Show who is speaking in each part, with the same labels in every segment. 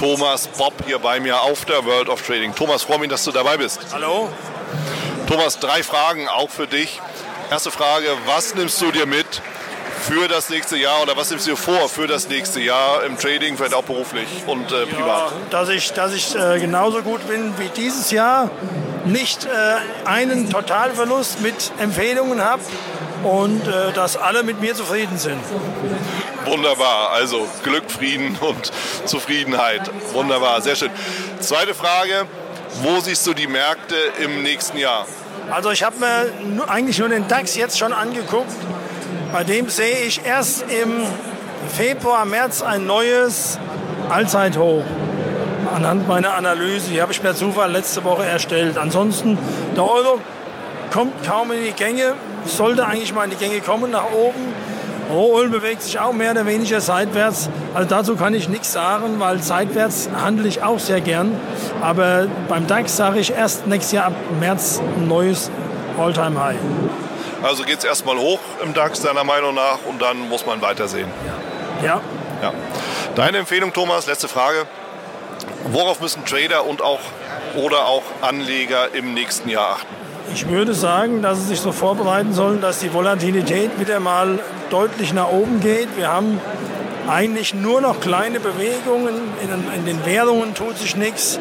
Speaker 1: Thomas Bob hier bei mir auf der World of Trading. Thomas, freue mich, dass du dabei bist.
Speaker 2: Hallo.
Speaker 1: Thomas, drei Fragen auch für dich. Erste Frage, was nimmst du dir mit für das nächste Jahr oder was nimmst du dir vor für das nächste Jahr im Trading, vielleicht auch beruflich und äh, privat?
Speaker 2: Ja, dass ich, dass ich äh, genauso gut bin wie dieses Jahr, nicht äh, einen Totalverlust mit Empfehlungen habe und äh, dass alle mit mir zufrieden sind.
Speaker 1: Wunderbar, also Glück, Frieden und Zufriedenheit. Wunderbar, sehr schön. Zweite Frage, wo siehst du die Märkte im nächsten Jahr?
Speaker 2: Also ich habe mir eigentlich nur den DAX jetzt schon angeguckt. Bei dem sehe ich erst im Februar, März ein neues Allzeithoch. Anhand meiner Analyse, die habe ich per Zufall letzte Woche erstellt. Ansonsten, der Euro kommt kaum in die Gänge, sollte eigentlich mal in die Gänge kommen nach oben. Rohöl bewegt sich auch mehr oder weniger seitwärts. Also dazu kann ich nichts sagen, weil seitwärts handle ich auch sehr gern. Aber beim DAX sage ich erst nächstes Jahr ab März ein neues All-Time-High.
Speaker 1: Also geht es erstmal hoch im DAX deiner Meinung nach und dann muss man weitersehen.
Speaker 2: Ja.
Speaker 1: ja. Deine Empfehlung, Thomas, letzte Frage. Worauf müssen Trader und auch oder auch Anleger im nächsten Jahr achten?
Speaker 2: Ich würde sagen, dass sie sich so vorbereiten sollen, dass die Volatilität wieder mal deutlich nach oben geht. Wir haben eigentlich nur noch kleine Bewegungen. In, in den Währungen tut sich nichts.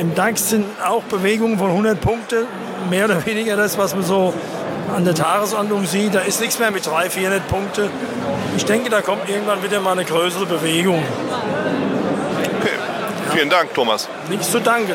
Speaker 2: Im DAX sind auch Bewegungen von 100 Punkte, mehr oder weniger das, was man so an der Tagesordnung sieht. Da ist nichts mehr mit 300, 400 Punkte. Ich denke, da kommt irgendwann wieder mal eine größere Bewegung.
Speaker 1: Okay, vielen Dank, Thomas.
Speaker 2: Nichts zu danken.